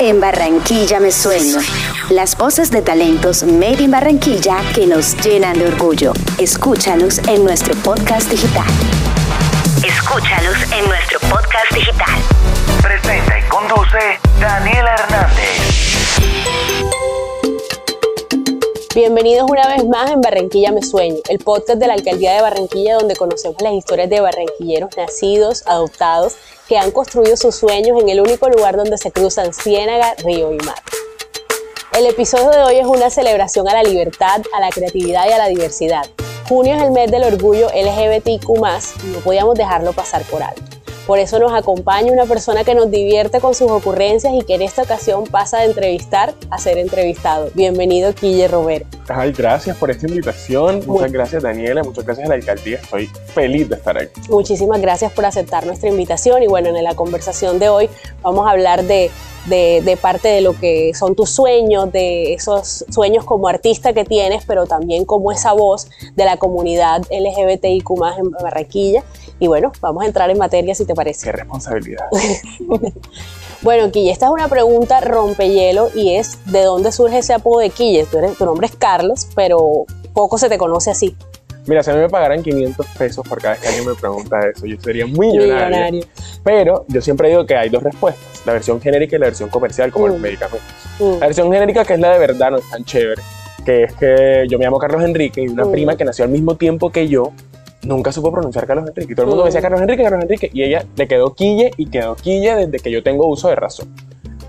En Barranquilla me sueño. Las voces de talentos Made in Barranquilla que nos llenan de orgullo. Escúchalos en nuestro podcast digital. Escúchalos en nuestro podcast digital. Presenta y conduce Daniela Hernández. Bienvenidos una vez más en Barranquilla Me Sueño, el podcast de la Alcaldía de Barranquilla donde conocemos las historias de barranquilleros nacidos, adoptados, que han construido sus sueños en el único lugar donde se cruzan ciénaga, río y mar. El episodio de hoy es una celebración a la libertad, a la creatividad y a la diversidad. Junio es el mes del orgullo LGBTQ+, y no podíamos dejarlo pasar por alto. Por eso nos acompaña una persona que nos divierte con sus ocurrencias y que en esta ocasión pasa de entrevistar a ser entrevistado. Bienvenido, Quille Romero. Ay, gracias por esta invitación. Muchas gracias, Daniela. Muchas gracias a la alcaldía. Estoy feliz de estar aquí. Muchísimas gracias por aceptar nuestra invitación. Y bueno, en la conversación de hoy vamos a hablar de de, parte de lo que son tus sueños, de esos sueños como artista que tienes, pero también como esa voz de la comunidad LGBTIQ en Barranquilla. Y bueno, vamos a entrar en materia si te parece. Qué responsabilidad. bueno, Quille, esta es una pregunta rompehielo y es ¿de dónde surge ese apodo de Quille? tu nombre es Carlos, pero poco se te conoce así. Mira, si a mí me pagaran 500 pesos por cada vez que alguien me pregunta eso, yo sería millonario. millonario. Pero yo siempre digo que hay dos respuestas, la versión genérica y la versión comercial, como los mm. medicamentos. Mm. La versión genérica, que es la de verdad, no es tan chévere, que es que yo me llamo Carlos Enrique y una mm. prima que nació al mismo tiempo que yo, nunca supo pronunciar Carlos Enrique. Y todo el mundo me decía Carlos Enrique, Carlos Enrique, y ella le quedó quille y quedó quille desde que yo tengo uso de razón.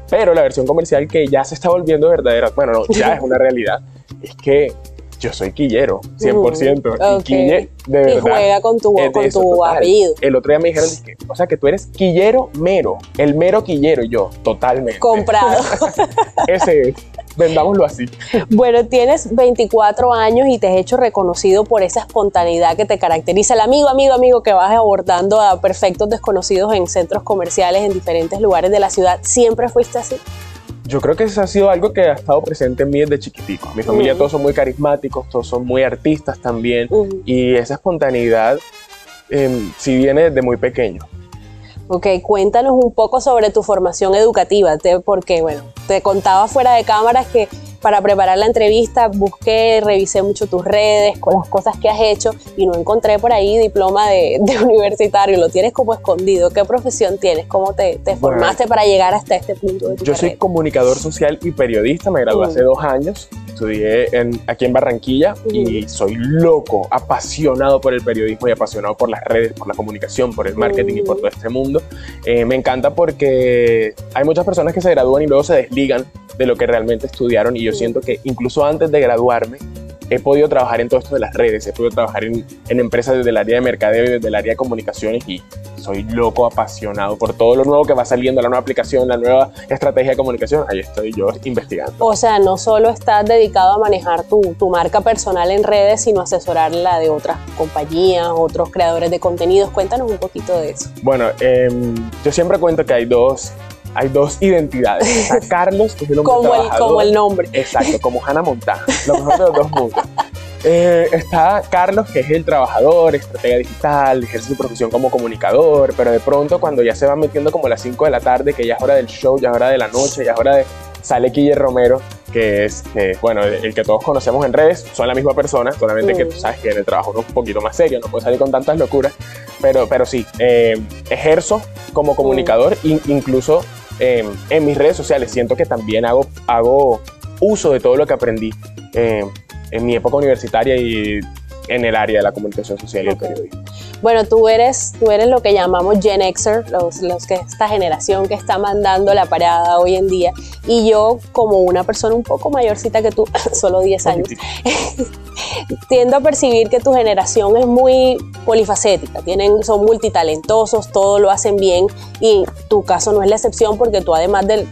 Pero la versión comercial que ya se está volviendo verdadera, bueno, no, ya es una realidad, es que yo soy quillero, 100%. Y quille, de verdad. Y juega con tu, con tu apellido. El otro día me dijeron, o sea, que tú eres quillero mero, el mero quillero, yo, totalmente. Comprado. Ese es. Vendámoslo así. Bueno, tienes 24 años y te has hecho reconocido por esa espontaneidad que te caracteriza. El amigo, amigo, amigo que vas abordando a perfectos desconocidos en centros comerciales en diferentes lugares de la ciudad. ¿Siempre fuiste así? yo creo que eso ha sido algo que ha estado presente en mí desde chiquitico. Mi familia todos son muy carismáticos, todos son muy artistas también y esa espontaneidad eh, sí viene desde muy pequeño. Ok, cuéntanos un poco sobre tu formación educativa, porque bueno, te contaba fuera de cámaras que para preparar la entrevista busqué, revisé mucho tus redes con las cosas que has hecho y no encontré por ahí diploma de, universitario, lo tienes como escondido. ¿Qué profesión tienes? ¿Cómo te, formaste para llegar hasta este punto de tu Yo soy comunicador social y periodista, me gradué hace dos años, estudié en, aquí en Barranquilla y soy loco, apasionado por el periodismo y apasionado por las redes, por la comunicación, por el marketing y por todo este mundo. Eh, me encanta porque hay muchas personas que se gradúan y luego se desligan de lo que realmente estudiaron y yo siento que incluso antes de graduarme he podido trabajar en todo esto de las redes, he podido trabajar en, empresas desde el área de mercadeo y desde el área de comunicaciones y soy loco, apasionado por todo lo nuevo que va saliendo, la nueva aplicación, la nueva estrategia de comunicación, ahí estoy yo investigando. O sea, no solo estás dedicado a manejar tu, tu marca personal en redes, sino asesorar la de otras compañías, otros creadores de contenidos. Cuéntanos un poquito de eso. Bueno, em, yo siempre cuento que hay dos hay dos identidades. Está Carlos, que es el hombre como el, como el nombre. Exacto, como Hannah Montana, lo mejor de los dos mundos. Eh, está Carlos, que es el trabajador, estratega digital, ejerce su profesión como comunicador, pero de pronto cuando ya se va metiendo como a las 5 de la tarde, que ya es hora del show, ya es hora de la noche, ya es hora de... Sale Quille Romero, que es, bueno, el que todos conocemos en redes, son la misma persona, solamente que tú sabes que en el trabajo es un poquito más serio, no puede salir con tantas locuras, pero, pero sí, eh, ejerzo como comunicador, incluso en mis redes sociales. Siento que también hago, hago uso de todo lo que aprendí eh, en mi época universitaria y en el área de la comunicación social y el periodismo. Bueno, tú eres, tú eres lo que llamamos Gen Xer, los, los que esta generación que está mandando la parada hoy en día. Y yo, como una persona un poco mayorcita que tú, solo 10 años, tiendo a percibir que tu generación es muy polifacética, tienen, son multitalentosos, todo lo hacen bien. Y tu caso no es la excepción porque tú además de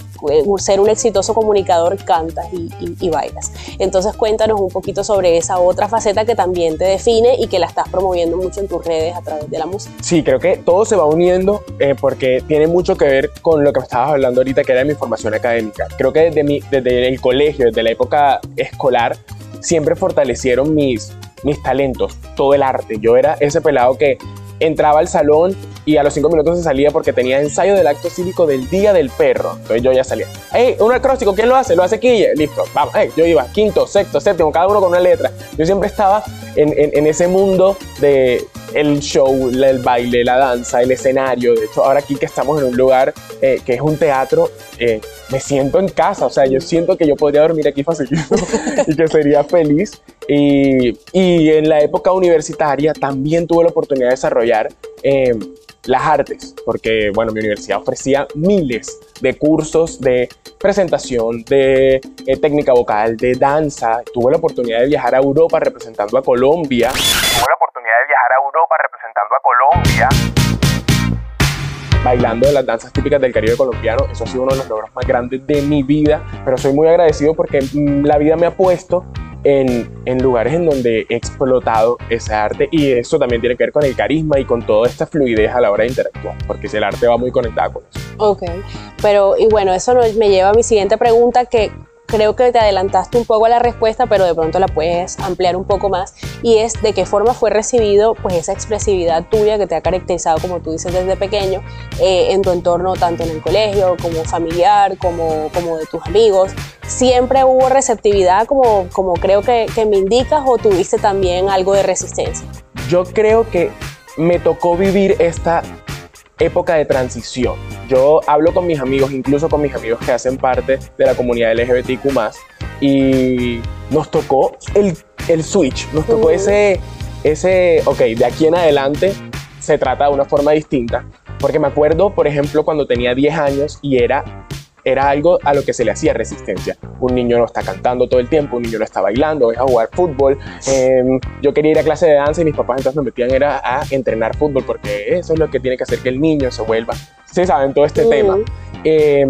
ser un exitoso comunicador cantas y, bailas. Entonces cuéntanos un poquito sobre esa otra faceta que también te define y que la estás promoviendo mucho en tus redes a través de la música. Sí, creo que todo se va uniendo eh, porque tiene mucho que ver con lo que me estabas hablando ahorita, que era mi formación académica. Creo que desde, mi, desde el colegio, desde la época escolar, siempre fortalecieron mis, mis talentos, todo el arte. Yo era ese pelado que entraba al salón y a los cinco minutos se salía porque tenía ensayo del acto cívico del Día del Perro. Entonces yo ya salía. ¡Ey, un acróstico! ¿Quién lo hace? Lo hace Quille. Listo, vamos. Hey, yo iba quinto, sexto, séptimo, cada uno con una letra. Yo siempre estaba en, en, en ese mundo de el show, el baile, la danza, el escenario. De hecho, ahora aquí que estamos en un lugar eh, que es un teatro, eh, me siento en casa. O sea, yo siento que yo podría dormir aquí facilito y que sería feliz. Y, y, en la época universitaria también tuve la oportunidad de desarrollar eh, las artes, porque bueno, mi universidad ofrecía miles de cursos de presentación, de eh, técnica vocal, de danza. Tuve la oportunidad de viajar a Europa representando a Colombia. Tuve la oportunidad de viajar a Europa representando a Colombia. Bailando las danzas típicas del Caribe colombiano. Eso ha sido uno de los logros más grandes de mi vida, pero soy muy agradecido porque mm, la vida me ha puesto en, lugares en donde he explotado ese arte y eso también tiene que ver con el carisma y con toda esta fluidez a la hora de interactuar, porque el arte va muy conectado con eso. Ok, pero y bueno, eso me lleva a mi siguiente pregunta que creo que te adelantaste un poco a la respuesta, pero de pronto la puedes ampliar un poco más, y es de qué forma fue recibido pues esa expresividad tuya que te ha caracterizado, como tú dices, desde pequeño, eh, en tu entorno, tanto en el colegio, como familiar, como, como de tus amigos. ¿Siempre hubo receptividad, como, como creo que, que me indicas, o tuviste también algo de resistencia? Yo creo que me tocó vivir esta época de transición. Yo hablo con mis amigos, incluso con mis amigos que hacen parte de la comunidad LGBTQ y nos tocó el, el switch, nos tocó uh. ese, ese, ok, de aquí en adelante se trata de una forma distinta. Porque me acuerdo, por ejemplo, cuando tenía 10 años y era era algo a lo que se le hacía resistencia. Un niño no está cantando todo el tiempo, un niño no está bailando, es a jugar fútbol. Eh, yo quería ir a clase de danza y mis papás entonces me metían era a entrenar fútbol porque eso es lo que tiene que hacer que el niño se vuelva. Sí, saben todo este uh. tema. Eh,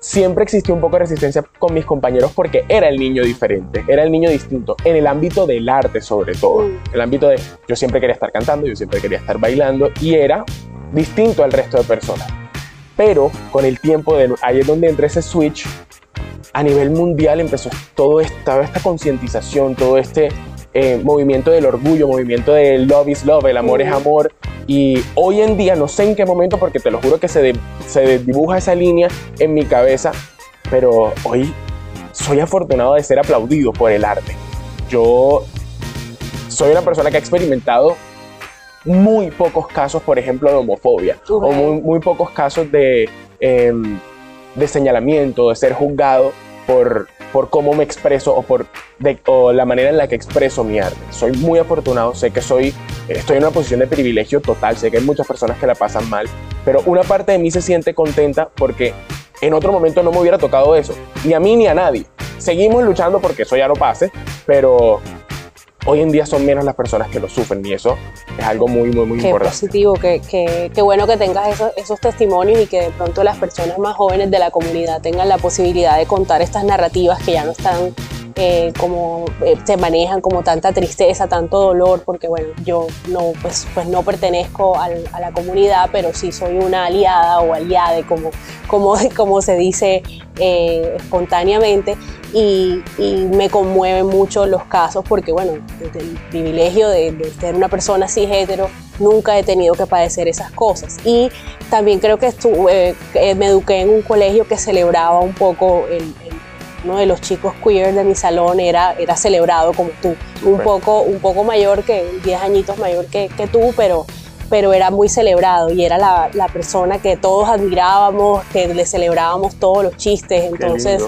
siempre existió un poco de resistencia con mis compañeros porque era el niño diferente, era el niño distinto, en el ámbito del arte sobre todo, el ámbito de yo siempre quería estar cantando, yo siempre quería estar bailando y era distinto al resto de personas. Pero con el tiempo, de, ahí es donde entra ese switch, a nivel mundial empezó todo esta, esta concientización, todo este eh, movimiento del orgullo, movimiento del love is love, el amor es amor. Y hoy en día, no sé en qué momento, porque te lo juro que se, de, se dibuja esa línea en mi cabeza, pero hoy soy afortunado de ser aplaudido por el arte. Yo soy una persona que ha experimentado muy pocos casos, por ejemplo, de homofobia, o muy, muy, pocos casos de, eh, de señalamiento, de ser juzgado por, por cómo me expreso o por de, o la manera en la que expreso mi arte. Soy muy afortunado, sé que soy, estoy en una posición de privilegio total, sé que hay muchas personas que la pasan mal, pero una parte de mí se siente contenta porque en otro momento no me hubiera tocado eso, ni a mí ni a nadie. Seguimos luchando porque eso ya no pase, pero hoy en día son menos las personas que lo sufren y eso es algo muy, muy, muy qué importante. positivo, qué, qué, qué bueno que tengas esos, esos, testimonios y que de pronto las personas más jóvenes de la comunidad tengan la posibilidad de contar estas narrativas que ya no están eh, eh, se manejan como tanta tristeza, tanto dolor, porque bueno, yo no, pues, pues no pertenezco al, a la comunidad, pero sí soy una aliada o aliade, como, como, como se dice eh, espontáneamente, y, y, me conmueven mucho los casos, porque bueno, desde el privilegio de, de ser una persona así hetero, nunca he tenido que padecer esas cosas. Y también creo que estuve, me eduqué en un colegio que celebraba un poco el uno de los chicos queer de mi salón era, era celebrado como tú, un poco, un poco mayor que, 10 añitos mayor que, que tú, pero, pero era muy celebrado y era la, la, persona que todos admirábamos, que le celebrábamos todos los chistes, entonces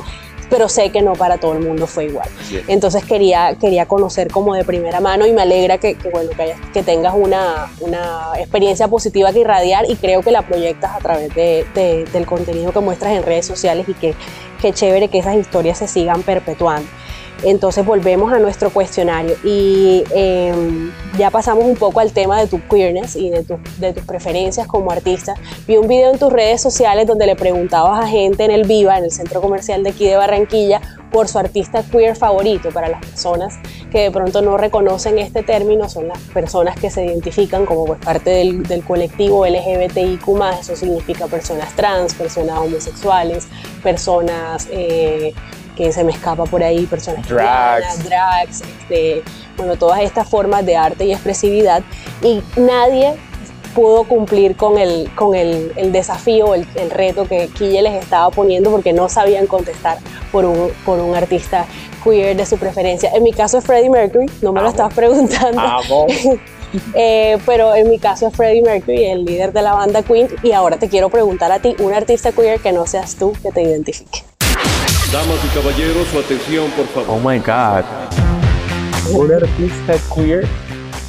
pero sé que no para todo el mundo fue igual. Entonces quería, quería conocer como de primera mano y me alegra que, que bueno, que, que tengas una, una, experiencia positiva que irradiar y creo que la proyectas a través de, de, del contenido que muestras en redes sociales y que, que chévere que esas historias se sigan perpetuando. Entonces volvemos a nuestro cuestionario y eh, ya pasamos un poco al tema de tu queerness y de, tu, de, tus preferencias como artista. Vi un video en tus redes sociales donde le preguntabas a gente en el Viva, en el centro comercial de aquí de Barranquilla, por su artista queer favorito. Para las personas que de pronto no reconocen este término, son las personas que se identifican como pues, parte del, del colectivo LGBTIQ. Eso significa personas trans, personas homosexuales, personas. Eh, que se me escapa por ahí, personas drags, drags este, bueno, todas estas formas de arte y expresividad y nadie pudo cumplir con el, con el, el desafío, el, el, reto que Quille les estaba poniendo porque no sabían contestar por un, por un artista queer de su preferencia. En mi caso es Freddie Mercury, no me lo estabas preguntando. Eh, pero en mi caso es Freddie Mercury, el líder de la banda Queen. Y ahora te quiero preguntar a ti, un artista queer que no seas tú que te identifique. Damas y caballeros, su atención, por favor. Oh my God. Un artista queer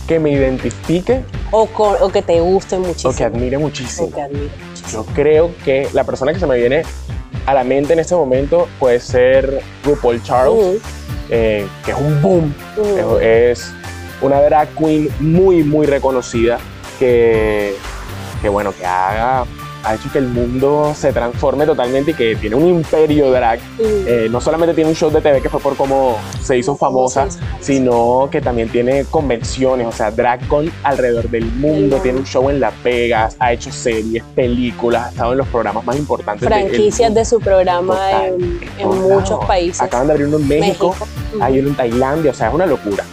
que me identifique. O, con, o que te guste muchísimo. O que admire muchísimo. O que admire muchísimo. Yo creo que la persona que se me viene a la mente en este momento puede ser RuPaul Charles, uh -huh. eh, que es un boom. Uh -huh. Es una drag queen muy, muy reconocida que, que bueno, que haga ha hecho que el mundo se transforme totalmente y que tiene un imperio drag. Mm. Eh, no solamente tiene un show de TV que fue por cómo se hizo famosa, sí, sí, sí. sino que también tiene convenciones, o sea, drag con alrededor del mundo, tiene un show en Las Vegas, ha hecho series, películas, ha estado en los programas más importantes. Franquicias de, de su programa Total, en, en muchos países. Acaban de abrir uno en México, México. hay uno en Tailandia, o sea, es una locura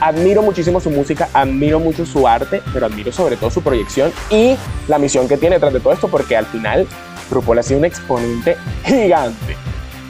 admiro muchísimo su música, admiro mucho su arte, pero admiro sobre todo su proyección y la misión que tiene detrás de todo esto, porque al final RuPaul ha sido un exponente gigante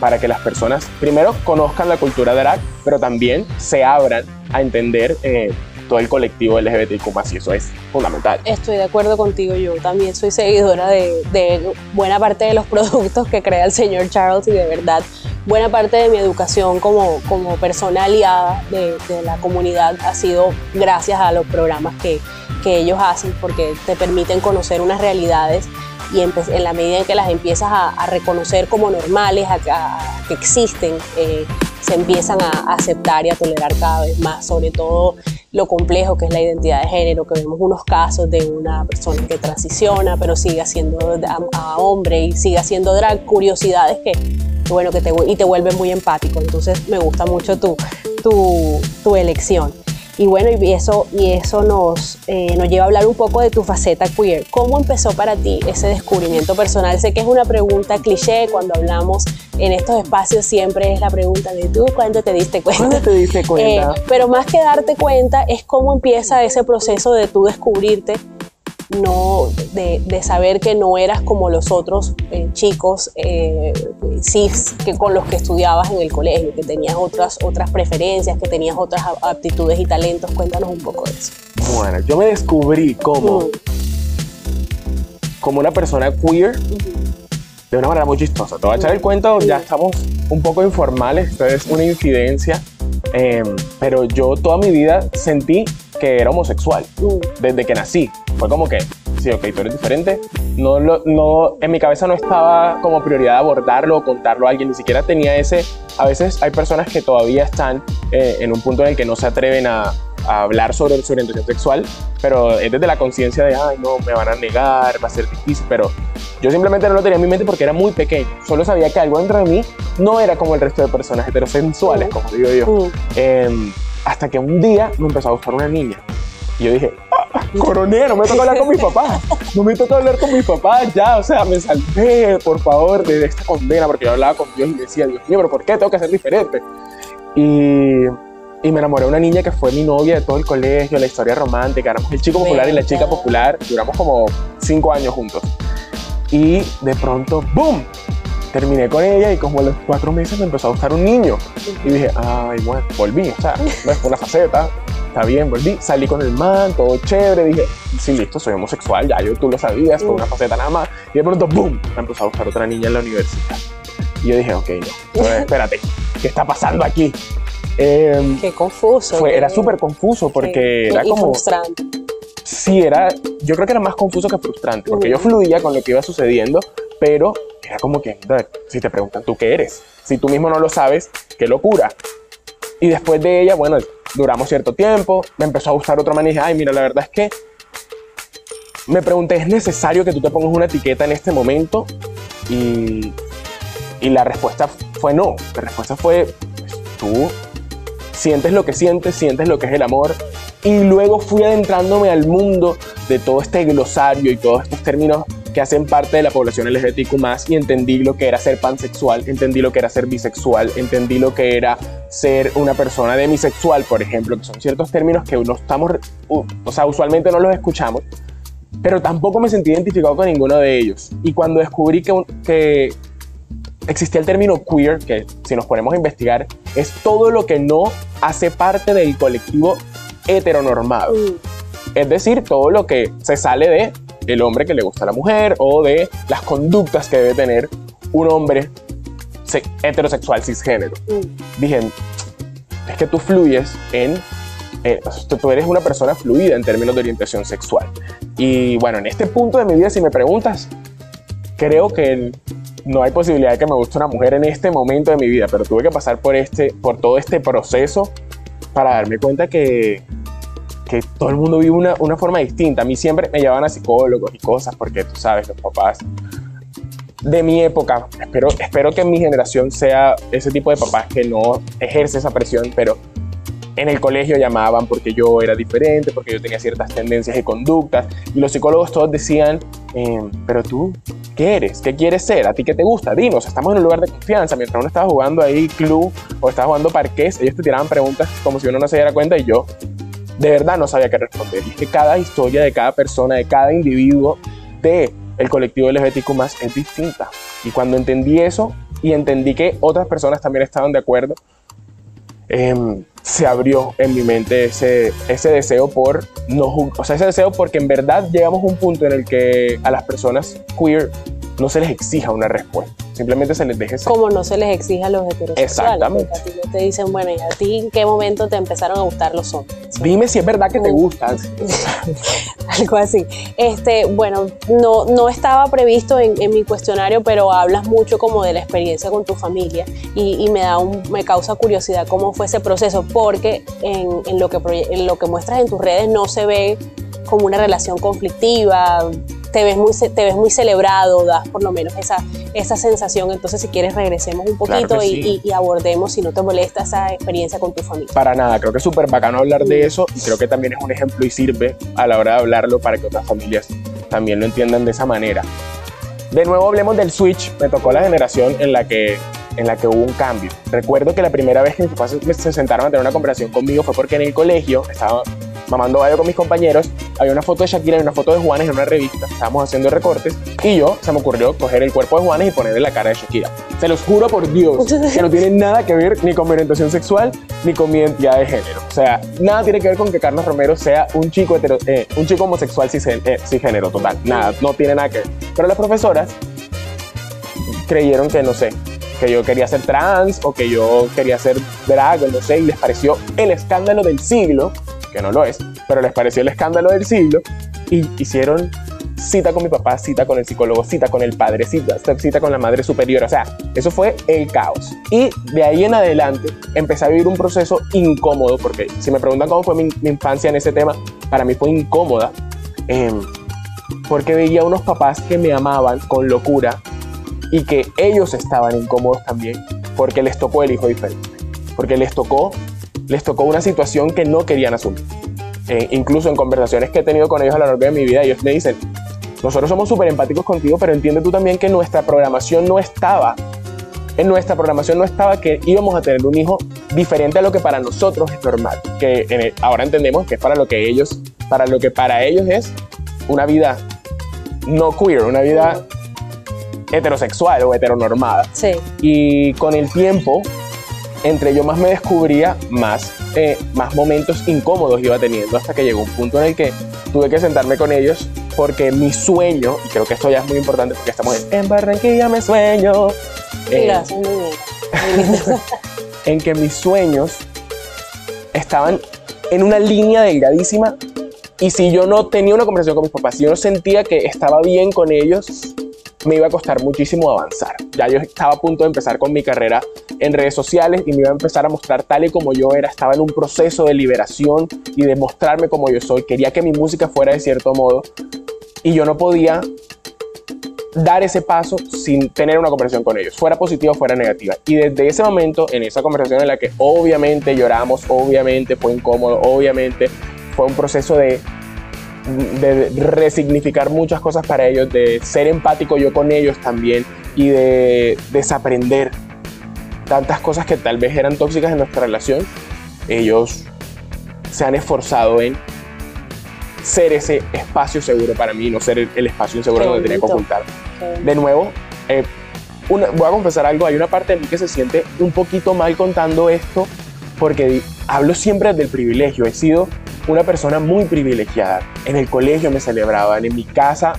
para que las personas primero conozcan la cultura drag, pero también se abran a entender eh, todo el colectivo LGBTQ+, y eso es fundamental. Estoy de acuerdo contigo, yo también soy seguidora de, de buena parte de los productos que crea el señor Charles y de verdad buena parte de mi educación como, como persona aliada de, de, la comunidad ha sido gracias a los programas que, que ellos hacen porque te permiten conocer unas realidades y en, en la medida en que las empiezas a, a reconocer como normales, a, a que existen, eh, se empiezan a aceptar y a tolerar cada vez más, sobre todo lo complejo que es la identidad de género, que vemos unos casos de una persona que transiciona, pero sigue siendo a, hombre y sigue haciendo drag, curiosidades que, bueno, que te, y te vuelve muy empático. Entonces me gusta mucho tu, tu, tu elección. Y bueno, y eso, y eso nos, eh, nos lleva a hablar un poco de tu faceta queer. ¿Cómo empezó para ti ese descubrimiento personal? Sé que es una pregunta cliché cuando hablamos en estos espacios, siempre es la pregunta de tú, ¿cuándo te diste cuenta? ¿Cuándo te diste cuenta? Eh, pero más que darte cuenta, es cómo empieza ese proceso de tú descubrirte no, de, de, saber que no eras como los otros eh, chicos eh, cis que con los que estudiabas en el colegio, que tenías otras, otras preferencias, que tenías otras aptitudes y talentos. Cuéntanos un poco de eso. Bueno, yo me descubrí como, uh como una persona queer de una manera muy chistosa. Te voy a echar el cuento, ya estamos un poco informales, esto es una infidencia, eh, pero yo toda mi vida sentí que era homosexual desde que nací. Fue como que, sí, ok, tú eres diferente. No, lo, no, en mi cabeza no estaba como prioridad abordarlo o contarlo a alguien, ni siquiera tenía ese. A veces hay personas que todavía están eh, en un punto en el que no se atreven a, a hablar sobre su orientación sexual, pero es desde la conciencia de, ay, no, me van a negar, va a ser difícil, pero yo simplemente no lo tenía en mi mente porque era muy pequeño. Solo sabía que algo dentro de mí no era como el resto de personas heterosexuales, uh como digo yo. Uh eh, hasta que un día me empezó a gustar una niña. Y yo dije, ah, coroné, no me toca hablar con mi papá. No me toca hablar con mi papá ya. O sea, me salvé, por favor, de esta condena, porque yo hablaba con Dios y decía, Dios mío, pero ¿por qué tengo que ser diferente? Y, y me enamoré de una niña que fue mi novia de todo el colegio, la historia romántica. Éramos el chico popular y la chica popular. Duramos como cinco años juntos. Y de pronto, ¡boom! Terminé con ella y como a los cuatro meses me empezó a gustar un niño. Y dije, ay, bueno, volví, o sea, no es una faceta, está bien, volví, salí con el man, todo chévere, dije, sí, listo, soy homosexual, ya yo tú lo sabías, fue una faceta nada más. Y de pronto, ¡boom!, me empezó a gustar otra niña en la universidad. Y yo dije, ok, no, espérate, ¿qué está pasando aquí? Eh, qué confuso. Fue, Era súper confuso porque qué, era y como... frustrante. Sí, era, yo creo que era más confuso que frustrante, porque uh -huh. yo fluía con lo que iba sucediendo, pero era como que, si te preguntan, ¿tú qué eres? Si tú mismo no lo sabes, qué locura. Y después de ella, bueno, duramos cierto tiempo, me empezó a gustar otra dije, ay, mira, la verdad es que me pregunté, ¿es necesario que tú te pongas una etiqueta en este momento? Y, y la respuesta fue no. La respuesta fue, tú sientes lo que sientes, sientes lo que es el amor. Y luego fui adentrándome al mundo de todo este glosario y todos estos términos que hacen parte de la población LGBTQ+, y entendí lo que era ser pansexual, entendí lo que era ser bisexual, entendí lo que era ser una persona demisexual, por ejemplo, que son ciertos términos que no estamos, o sea, usualmente no los escuchamos, pero tampoco me sentí identificado con ninguno de ellos. Y cuando descubrí que, que existía el término queer, que si nos ponemos a investigar, es todo lo que no hace parte del colectivo heteronormado. Mm, Es decir, todo lo que se sale de el hombre que le gusta a la mujer o de las conductas que debe tener un hombre se- heterosexual cisgénero. mm. Dije, es que tú fluyes en... eh, tú eres una persona fluida en términos de orientación sexual. Y bueno, en este punto de mi vida, si me preguntas, creo que no hay posibilidad de que me guste una mujer en este momento de mi vida, pero tuve que pasar por, este, por todo este proceso para darme cuenta que, que todo el mundo vive una, una forma distinta. A mí siempre me llevaban a psicólogos y cosas, porque tú sabes, los papás de mi época, espero, espero que mi generación sea ese tipo de papás que no ejerce esa presión, pero en el colegio llamaban porque yo era diferente, porque yo tenía ciertas tendencias y conductas, y los psicólogos todos decían, eh, pero tú, ¿qué eres? ¿Qué quieres ser? ¿A ti qué te gusta? Dinos, estamos en un lugar de confianza, mientras uno estaba jugando ahí club o estaba jugando parqués, ellos te tiraban preguntas como si uno no se diera cuenta y yo de verdad no sabía qué responder. Y es que cada historia de cada persona, de cada individuo de el colectivo LGBTQ más es distinta. Y cuando entendí eso y entendí que otras personas también estaban de acuerdo, em, se abrió en mi mente ese, ese deseo por no o sea, ese deseo porque en verdad llegamos a un punto en el que a las personas queer no se les exija una respuesta, simplemente se les deje ser. Como no se les exige a los heterosexuales. Exactamente. A ti no te dicen, bueno, ¿y a ti en qué momento te empezaron a gustar los hombres? Dime si es verdad que te gustan. Algo así. Este, bueno, no, no estaba previsto en, en mi cuestionario, pero hablas mucho como de la experiencia con tu familia y, y me, da un, me causa curiosidad cómo fue ese proceso, porque en, en lo que, en lo que muestras en tus redes no se ve como una relación conflictiva, te ves muy, te ves muy celebrado, das por lo menos esa, esa sensación. Entonces, si quieres, regresemos un Claro poquito que y, sí. y- y abordemos, si no te molesta, esa experiencia con tu familia. Para nada, creo que es súper bacano hablar de eso y creo que también es un ejemplo y sirve a la hora de hablarlo para que otras familias también lo entiendan de esa manera. De nuevo hablemos del Switch, me tocó la generación en la que, en la que hubo un cambio. Recuerdo que la primera vez que mis papás se sentaron a tener una conversación conmigo fue porque en el colegio estaba mamando gallo con mis compañeros, había una foto de Shakira y una foto de Juanes en una revista, estábamos haciendo recortes y yo se me ocurrió coger el cuerpo de Juanes y ponerle la cara de Shakira. Se los juro por Dios que no tiene nada que ver ni con mi orientación sexual ni con mi identidad de género. O sea, nada tiene que ver con que Carlos Romero sea un chico, hetero- eh, un chico homosexual eh, cisgénero, total. Nada, no tiene nada que ver. Pero las profesoras creyeron que, no sé, que yo quería ser trans o que yo quería ser drag, no sé, y les pareció el escándalo del siglo, que no lo es, pero les pareció el escándalo del siglo, y hicieron cita con mi papá, cita con el psicólogo, cita con el padre, cita, cita con la madre superior, o sea, eso fue el caos. Y de ahí en adelante empecé a vivir un proceso incómodo, porque si me preguntan cómo fue mi, infancia en ese tema, para mí fue incómoda, em, porque veía unos papás que me amaban con locura y que ellos estaban incómodos también porque les tocó el hijo diferente, porque les tocó, les tocó una situación que no querían asumir. Eh, incluso en conversaciones que he tenido con ellos a lo largo de mi vida, ellos me dicen, nosotros somos súper empáticos contigo, pero entiende tú también que nuestra programación no estaba, en nuestra programación no estaba que íbamos a tener un hijo diferente a lo que para nosotros es normal, que en el- ahora entendemos que es para lo que ellos, para lo que para ellos es una vida no queer, una vida heterosexual o heteronormada. Sí. Y con el tiempo, entre yo más me descubría, más, eh, más momentos incómodos iba teniendo hasta que llegó un punto en el que tuve que sentarme con ellos porque mi sueño, y creo que esto ya es muy importante porque estamos en, en Barranquilla me sueño, eh, muy bien. Muy lindo. en que mis sueños estaban en una línea delgadísima y si yo no tenía una conversación con mis papás, si yo no sentía que estaba bien con ellos, me iba a costar muchísimo avanzar. Ya yo estaba a punto de empezar con mi carrera en redes sociales y me iba a empezar a mostrar tal y como yo era. Estaba en un proceso de liberación y de mostrarme como yo soy. Quería que mi música fuera de cierto modo y yo no podía dar ese paso sin tener una conversación con ellos, fuera positiva o fuera negativa. Y desde ese momento, en esa conversación en la que obviamente lloramos, obviamente fue incómodo, obviamente fue un proceso de, de resignificar muchas cosas para ellos, de ser empático yo con ellos también y de desaprender tantas cosas que tal vez eran tóxicas en nuestra relación, ellos se han esforzado en ser ese espacio seguro para mí, no ser el, el espacio inseguro donde tenía que ocultar. De nuevo, eh, una- voy a confesar algo, hay una parte de mí que se siente un poquito mal contando esto porque hablo siempre del privilegio, he sido una persona muy privilegiada. En el colegio me celebraban, en mi casa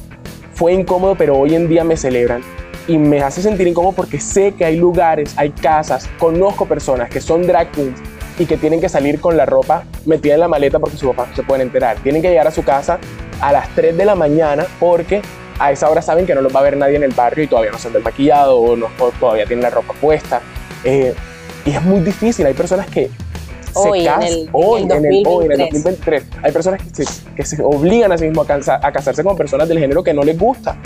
fue incómodo, pero hoy en día me celebran y me hace sentir incómodo porque sé que hay lugares, hay casas, conozco personas que son drag queens y que tienen que salir con la ropa metida en la maleta porque sus papás no se pueden enterar. Tienen que llegar a su casa a las 3 de la mañana porque a esa hora saben que no los va a ver nadie en el barrio y todavía no se han desmaquillado o, no, o todavía tienen la ropa puesta. Eh, y es muy difícil, hay personas que Hoy, se en casan en hoy, el en el, hoy, en el 2023. 2023. Hay personas que se, que se obligan a sí mismos a, cansa- a casarse con personas del género que no les gusta,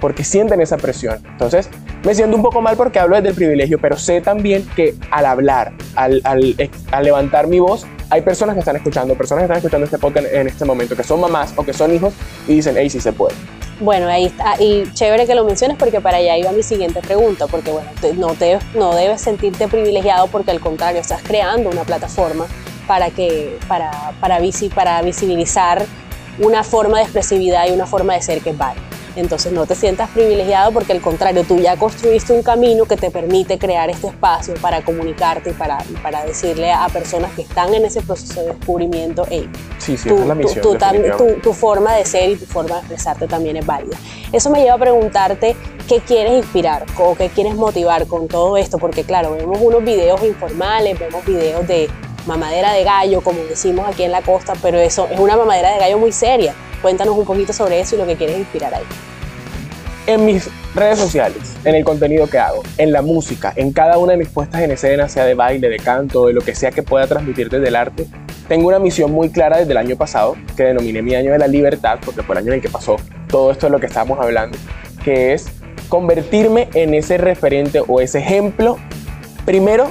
porque sienten esa presión. Entonces, me siento un poco mal porque hablo desde el privilegio, pero sé también que al hablar, al, al, ex- al levantar mi voz, hay personas que están escuchando, personas que están escuchando este podcast en este momento, que son mamás o que son hijos y dicen, hey, sí se puede. Bueno, ahí está. Y chévere que lo menciones porque para allá iba mi siguiente pregunta, porque bueno, no, te, no debes sentirte privilegiado porque al contrario, estás creando una plataforma para, que, para, para, visi- para visibilizar una forma de expresividad y una forma de ser que es válida. Entonces no te sientas privilegiado porque al contrario, tú ya construiste un camino que te permite crear este espacio para comunicarte y para, y para decirle a personas que están en ese proceso de descubrimiento, hey, Sí, sí, tu, es la misión. tu- tu forma de ser y tu forma de expresarte también es válida. Eso me lleva a preguntarte qué quieres inspirar o qué quieres motivar con todo esto, porque claro, vemos unos videos informales, vemos videos de mamadera de gallo, como decimos aquí en la costa, pero eso es una mamadera de gallo muy seria. Cuéntanos un poquito sobre eso y lo que quieres inspirar ahí. En mis redes sociales, en el contenido que hago, en la música, en cada una de mis puestas en escena, sea de baile, de canto, de lo que sea que pueda transmitir desde el arte, tengo una misión muy clara desde el año pasado, que denominé mi año de la libertad, porque fue el año en el que pasó todo esto de lo que estábamos hablando, que es convertirme en ese referente o ese ejemplo, primero,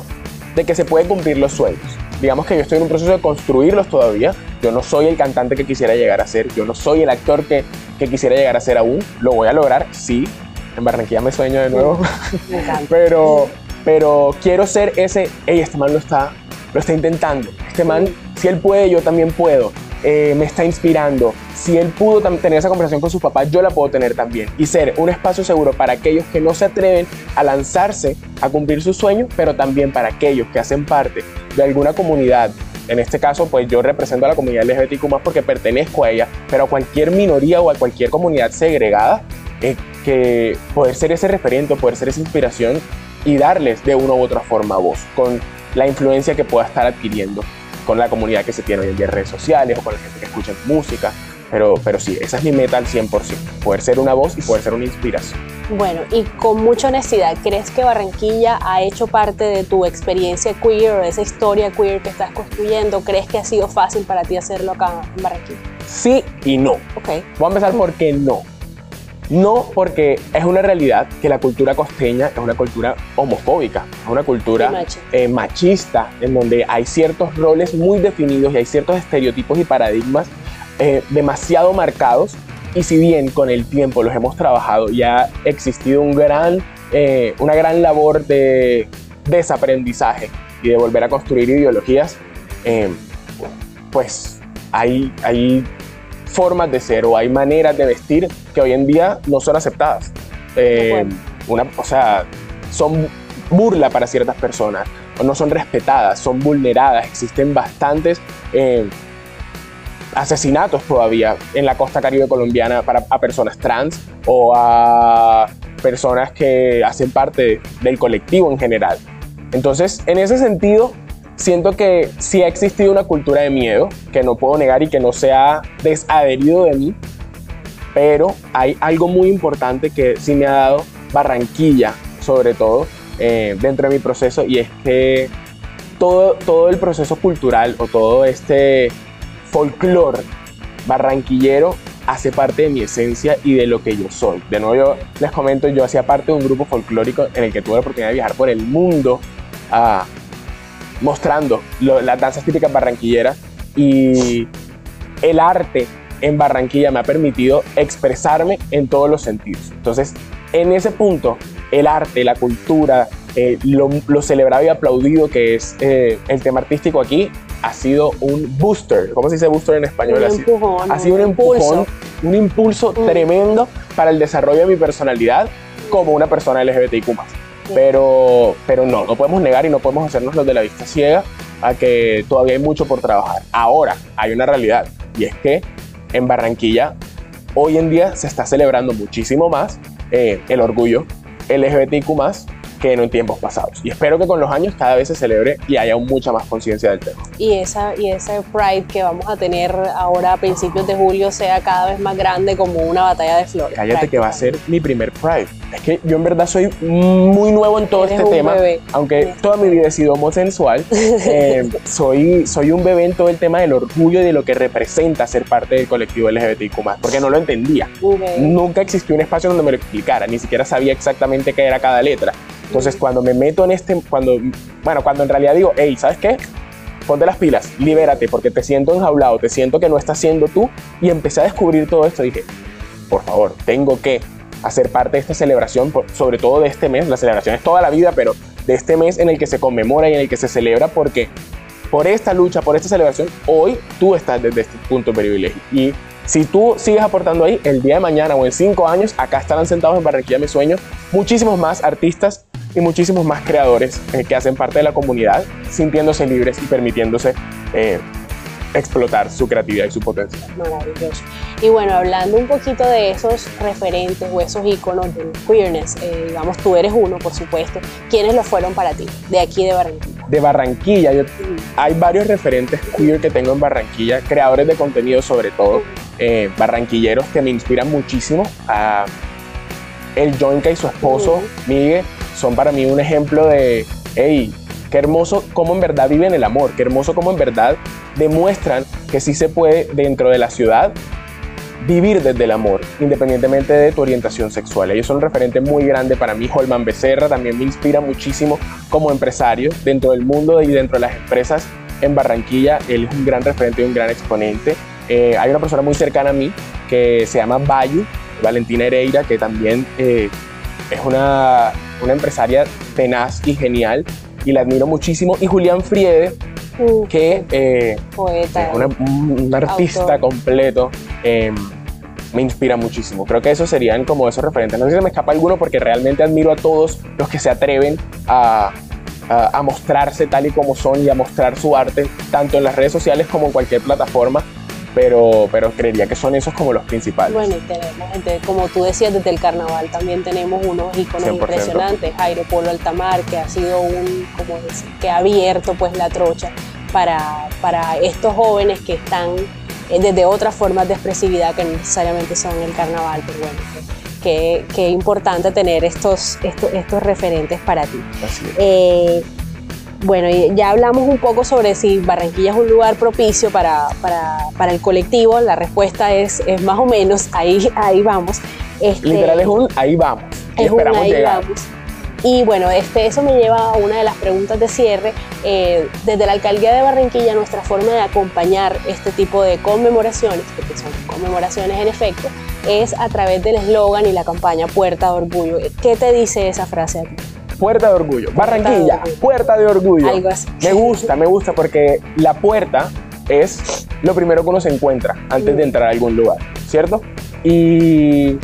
de que se pueden cumplir los sueños. Digamos que yo estoy en un proceso de construirlos todavía. Yo no soy el cantante que quisiera llegar a ser, yo no soy el actor que, que quisiera llegar a ser aún. Lo voy a lograr, sí. En Barranquilla me sueño de nuevo, Me pero, pero quiero ser ese, hey, este man lo está, lo está intentando. Este man, si él puede, yo también puedo. Eh, me está inspirando. Si él pudo tener esa conversación con sus papás, yo la puedo tener también. Y ser un espacio seguro para aquellos que no se atreven a lanzarse a cumplir sus sueños, pero también para aquellos que hacen parte de alguna comunidad. En este caso, pues yo represento a la comunidad LGBTQ más porque pertenezco a ella, pero a cualquier minoría o a cualquier comunidad segregada, eh, que poder ser ese referente, poder ser esa inspiración y darles de una u otra forma voz, con la influencia que pueda estar adquiriendo con la comunidad que se tiene hoy en día en redes sociales o con la gente que escucha música. Pero, pero sí, esa es mi meta al 100%, poder ser una voz y poder ser una inspiración. Bueno, y con mucha honestidad, ¿crees que Barranquilla ha hecho parte de tu experiencia queer o de esa historia queer que estás construyendo? ¿Crees que ha sido fácil para ti hacerlo acá en Barranquilla? Sí y no. Ok. Voy a empezar por qué no. No porque es una realidad que la cultura costeña es una cultura homofóbica, es una cultura machista. eh, machista, en donde hay ciertos roles muy definidos y hay ciertos estereotipos y paradigmas eh, demasiado marcados. Y si bien con el tiempo los hemos trabajado y ha existido un gran, eh, una gran labor de desaprendizaje y de volver a construir ideologías, eh, pues hay, hay formas de ser o hay maneras de vestir que hoy en día no son aceptadas. Eh, una, o sea, son burla para ciertas personas, o no son respetadas, son vulneradas. Existen bastantes asesinatos todavía en la costa caribe colombiana para, a personas trans o a personas que hacen parte del colectivo en general. Entonces, en ese sentido, siento que sí ha existido una cultura de miedo que no puedo negar y que no se ha desadherido de mí, pero hay algo muy importante que sí me ha dado Barranquilla, sobre todo, eh, dentro de mi proceso, y es que todo, todo el proceso cultural o todo este folclore barranquillero hace parte de mi esencia y de lo que yo soy. De nuevo, yo les comento, yo hacía parte de un grupo folclórico en el que tuve la oportunidad de viajar por el mundo ah, mostrando las danzas típicas barranquilleras y el arte en Barranquilla me ha permitido expresarme en todos los sentidos. Entonces, en ese punto, el arte, la cultura, eh, lo, lo celebrado y aplaudido que es eh, el tema artístico aquí, ha sido un booster. ¿Cómo se dice booster en español? Un ha, sido, empujón, ha sido un empujón, impulso. un impulso Mm. tremendo para el desarrollo de mi personalidad como una persona LGBTIQ+. Pero, pero no, no podemos negar y no podemos hacernos los de la vista ciega a que todavía hay mucho por trabajar. Ahora, hay una realidad y es que en Barranquilla hoy en día se está celebrando muchísimo más eh, el orgullo LGBTIQ que en tiempos pasados. Y espero que con los años cada vez se celebre y haya mucha más conciencia del tema. y esa y ese Pride que vamos a tener ahora a principios de julio sea cada vez más grande como una batalla de flores. Cállate que va a ser mi primer Pride. Es que yo en verdad soy muy nuevo en todo Eres este un tema, bebé. aunque Eres toda mi vida he sido homosexual. eh, soy, soy un bebé en todo el tema del orgullo y de lo que representa ser parte del colectivo LGBTIQ+, porque no lo entendía. Ok. Nunca existió un espacio donde me lo explicara, ni siquiera sabía exactamente qué era cada letra. Entonces, cuando me meto en este, cuando, bueno, cuando en realidad digo, hey, ¿sabes qué? Ponte las pilas, libérate, porque te siento enjaulado, te siento que no estás siendo tú, y empecé a descubrir todo esto, dije, por favor, tengo que hacer parte de esta celebración, sobre todo de este mes, la celebración es toda la vida, pero de este mes en el que se conmemora y en el que se celebra, porque por esta lucha, por esta celebración, hoy tú estás desde este punto de privilegio. Y si tú sigues aportando ahí, el día de mañana o en cinco años, acá estarán sentados en Barranquilla Mi Sueño muchísimos más artistas y muchísimos más creadores eh, que hacen parte de la comunidad, sintiéndose libres y permitiéndose eh, explotar su creatividad y su potencial. Maravilloso. Y bueno, hablando un poquito de esos referentes o esos iconos del queerness, eh, digamos, tú eres uno, por supuesto. ¿Quiénes lo fueron para ti, de aquí de Barranquilla? De Barranquilla, yo- hay varios referentes queer que tengo en Barranquilla, creadores de contenido sobre todo, eh, barranquilleros que me inspiran muchísimo. A el Joinka y su esposo, Miguel, son para mí un ejemplo de, hey, qué hermoso cómo en verdad viven el amor, qué hermoso cómo en verdad demuestran que sí se puede dentro de la ciudad vivir desde el amor, independientemente de tu orientación sexual. Ellos son un referente muy grande para mí. Holman Becerra también me inspira muchísimo como empresario dentro del mundo y dentro de las empresas en Barranquilla. Él es un gran referente y un gran exponente. Eh, hay una persona muy cercana a mí que se llama Bayu, Valentina Hereira, que también eh, es una, una empresaria tenaz y genial y la admiro muchísimo. Y Julián Friede, Mm, que eh, poeta. es una- un, artista Autor. completo. eh, me inspira muchísimo. Creo que esos serían como esos referentes. No sé si se me escapa alguno porque realmente admiro a todos los que se atreven a, a- a mostrarse tal y como son y a mostrar su arte, tanto en las redes sociales como en cualquier plataforma. Pero, pero creería que son esos como los principales. Bueno, y tenemos, como tú decías, desde el carnaval también tenemos unos iconos 100%. impresionantes. Jairo Polo Altamar, que ha sido un, como decir, que ha abierto pues la trocha para, para estos jóvenes que están eh, desde otras formas de expresividad que no necesariamente son el carnaval, pero bueno, que- que importante tener estos, estos, estos referentes para ti. Así es. Eh, bueno, y ya hablamos un poco sobre si Barranquilla es un lugar propicio para, para, para el colectivo. La respuesta es, es más o menos, ahí, ahí vamos. Este, Literal es un ahí vamos. Y es un esperamos ahí llegar. vamos. Y bueno, este, eso me lleva a una de las preguntas de cierre. Eh, desde la alcaldía de Barranquilla, nuestra forma de acompañar este tipo de conmemoraciones, porque son conmemoraciones en efecto, es a través del eslogan y la campaña Puerta de Orgullo. ¿Qué te dice esa frase a ti? Puerta de orgullo. Barranquilla, orgullo. puerta de orgullo. Algo así. Me gusta, me gusta porque la puerta es lo primero que uno se encuentra antes de entrar a algún lugar, ¿cierto? Y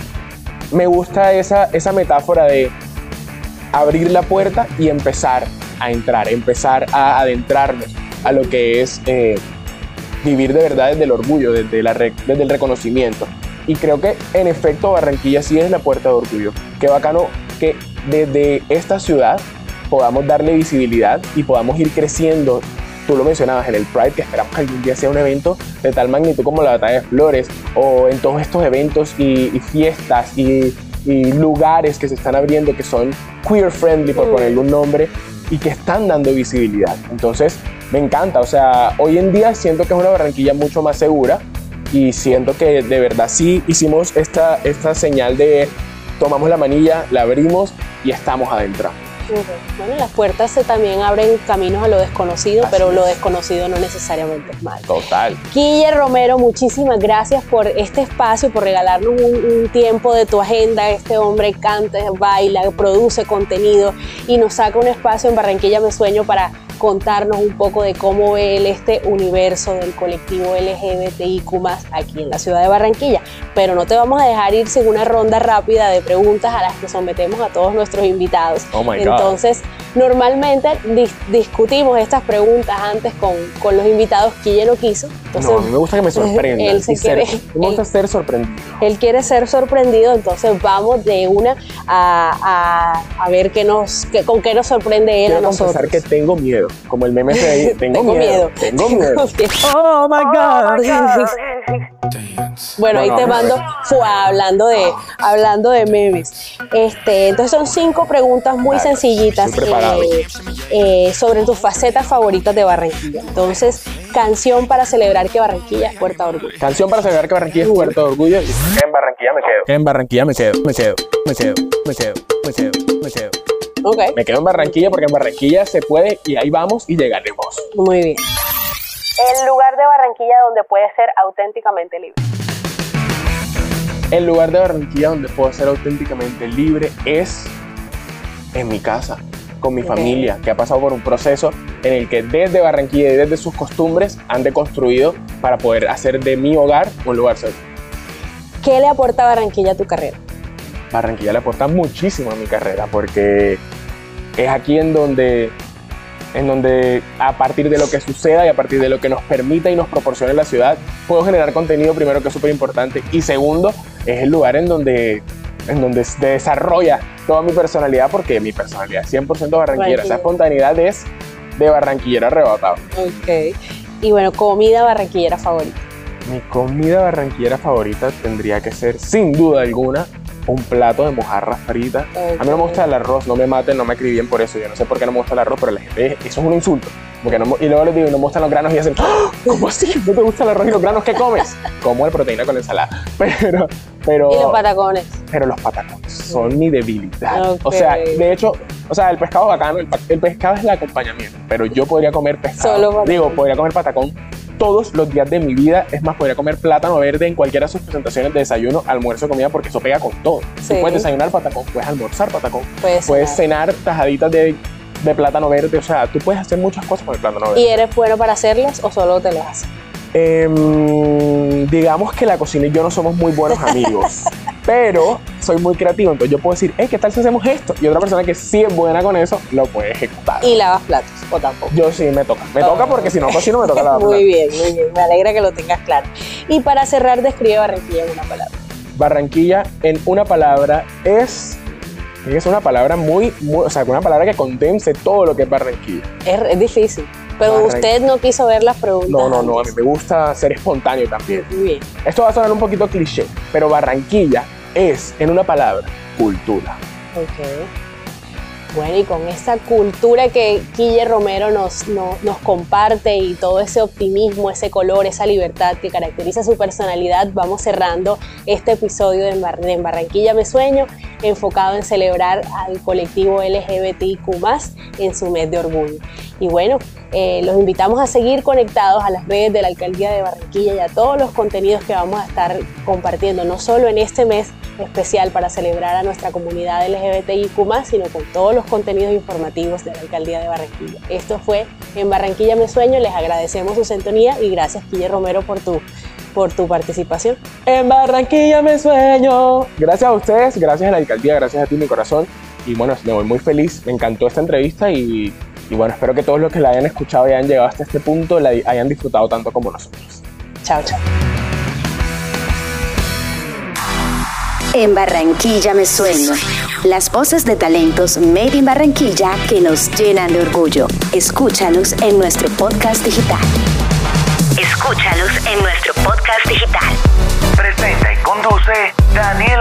me gusta esa, esa metáfora de abrir la puerta y empezar a entrar, empezar a adentrarnos a lo que es eh, vivir de verdad desde el orgullo, desde, la desde el reconocimiento. Y creo que en efecto Barranquilla sí es la puerta de orgullo. Qué bacano que desde esta ciudad podamos darle visibilidad y podamos ir creciendo. Tú lo mencionabas en el Pride, que esperamos que algún día sea un evento de tal magnitud como la Batalla de Flores, o en todos estos eventos y, y fiestas y, y lugares que se están abriendo que son queer friendly, por ponerle un nombre, y que están dando visibilidad. Entonces, me encanta. O sea, hoy en día siento que es una Barranquilla mucho más segura y siento que de verdad sí hicimos esta, esta señal de tomamos la manilla, la abrimos y estamos adentro. Bueno, las puertas se también abren caminos a lo desconocido, Así pero lo es. desconocido no necesariamente es malo. Total. Guille Romero, muchísimas gracias por este espacio, por regalarnos un, un tiempo de tu agenda. Este hombre canta, baila, produce contenido y nos saca un espacio en Barranquilla Me Sueño para contarnos un poco de cómo ve él este universo del colectivo LGBTIQ aquí en la ciudad de Barranquilla. Pero no te vamos a dejar ir sin una ronda rápida de preguntas a las que sometemos a todos nuestros invitados. Oh my God. Entonces, normalmente dis- discutimos estas preguntas antes con, con los invitados que ella no quiso. Entonces, no, a mí me gusta que me sorprendan. él se y ser- quiere- me gusta él- ser sorprendido. él quiere ser sorprendido, entonces vamos de una a, a- a ver qué nos, qué- con qué nos sorprende él Quiero a nosotros. confesar que tengo miedo. Como el meme de ahí. Tengo, Tengo miedo. Tengo miedo. Oh my God. Bueno, ahí te mando fue hablando de hablando de memes. Este, entonces son cinco preguntas muy sencillitas eh, eh, sobre tus facetas favoritas de Barranquilla. Entonces, canción para celebrar que Barranquilla es puerta de orgullo. Canción para celebrar que Barranquilla es puerto de orgullo. En Barranquilla me quedo. En Barranquilla me quedo, me quedo, me quedo, me quedo, me quedo, me quedo. Ok, Me quedo en Barranquilla porque en Barranquilla se puede y ahí vamos y llegaremos. muy bien. El lugar de Barranquilla donde puedes ser auténticamente libre. El lugar de Barranquilla donde puedo ser auténticamente libre es en mi casa, con mi familia, que ha pasado por un proceso en el que desde Barranquilla y desde sus costumbres han deconstruido para poder hacer de mi hogar un lugar seguro. ¿Qué le aporta Barranquilla a tu carrera? Barranquilla le aporta muchísimo a mi carrera porque es aquí en donde, en donde a partir de lo que suceda y a partir de lo que nos permita y nos proporcione la ciudad, puedo generar contenido primero que es súper importante y segundo es el lugar en donde, en donde se desarrolla toda mi personalidad porque mi personalidad es 100% barranquillera, Barranquilla. esa espontaneidad es de barranquillero arrebatado. Ok. Y bueno, comida barranquillera favorita. Mi comida barranquillera favorita tendría que ser, sin duda alguna, un plato de mojarra frita. A mí no me gusta el arroz, no me maten, no me escribían por eso. Yo no sé por qué no me gusta el arroz, pero la gente, eso es un insulto. Porque no, y luego les digo, no me gustan los granos y hacen, "¡Ah! ¿cómo así? ¿No te gusta el arroz y los granos? ¿Qué comes? Como el proteína con ensalada. Pero, pero, Y los patacones. pero los patacones son mi debilidad. O sea, de hecho, o sea, el pescado es bacano, el, el pescado es el acompañamiento, pero yo podría comer pescado. Solo. Digo, podría comer patacón todos los días de mi vida. Es más, podría comer plátano verde en cualquiera de sus presentaciones de desayuno, almuerzo, comida, porque eso pega con todo. Sí. Tú puedes desayunar patacón, puedes almorzar patacón, Puedes puedes cenar. cenar tajaditas de, de plátano verde. O sea, tú puedes hacer muchas cosas con el plátano verde. ¿Y eres bueno para hacerlas o solo te lo haces? Em, digamos que la cocina y yo no somos muy buenos amigos, pero soy muy creativo, entonces yo puedo decir, hey, ¿qué tal si hacemos esto? Y otra persona que sí es buena con eso, lo puede ejecutar. ¿Y lavas platos o tampoco? Yo sí me toca, me toca porque si no cocino me toca la Muy bien, muy bien. Me alegra que lo tengas claro. Y para cerrar, describe Barranquilla en una palabra. Barranquilla en una palabra es, es una palabra muy, muy, o sea, una palabra que condense todo lo que es Barranquilla. Es, es difícil. Pero usted no quiso ver las preguntas. No, no, no, a mí me gusta ser espontáneo también. Muy bien. Esto va a sonar un poquito cliché, pero Barranquilla es, en una palabra, cultura. Ok. Bueno, y con esa cultura que Guille Romero nos, no- nos comparte y todo ese optimismo, ese color, esa libertad que caracteriza su personalidad, vamos cerrando este episodio de, En Barranquilla Me Sueño, enfocado en celebrar al colectivo LGBTIQ en su mes de orgullo. Y bueno, eh, los invitamos a seguir conectados a las redes de la Alcaldía de Barranquilla y a todos los contenidos que vamos a estar compartiendo, no solo en este mes especial para celebrar a nuestra comunidad LGBTIQ, sino con todos los contenidos informativos de la Alcaldía de Barranquilla. Esto fue En Barranquilla Me Sueño, les agradecemos su sintonía y gracias, Guille Romero, por tu, por tu participación. En Barranquilla me sueño. Gracias a ustedes, gracias a la alcaldía, gracias a ti, mi corazón. Y bueno, me voy muy feliz. Me encantó esta entrevista y, y bueno, espero que todos los que la hayan escuchado y hayan llegado hasta este punto la hayan disfrutado tanto como nosotros. Chao, chao. En Barranquilla me sueño. Las voces de talentos Made in Barranquilla que nos llenan de orgullo. Escúchalos en nuestro podcast digital. Escúchalos en nuestro podcast digital. Presenta y conduce Daniel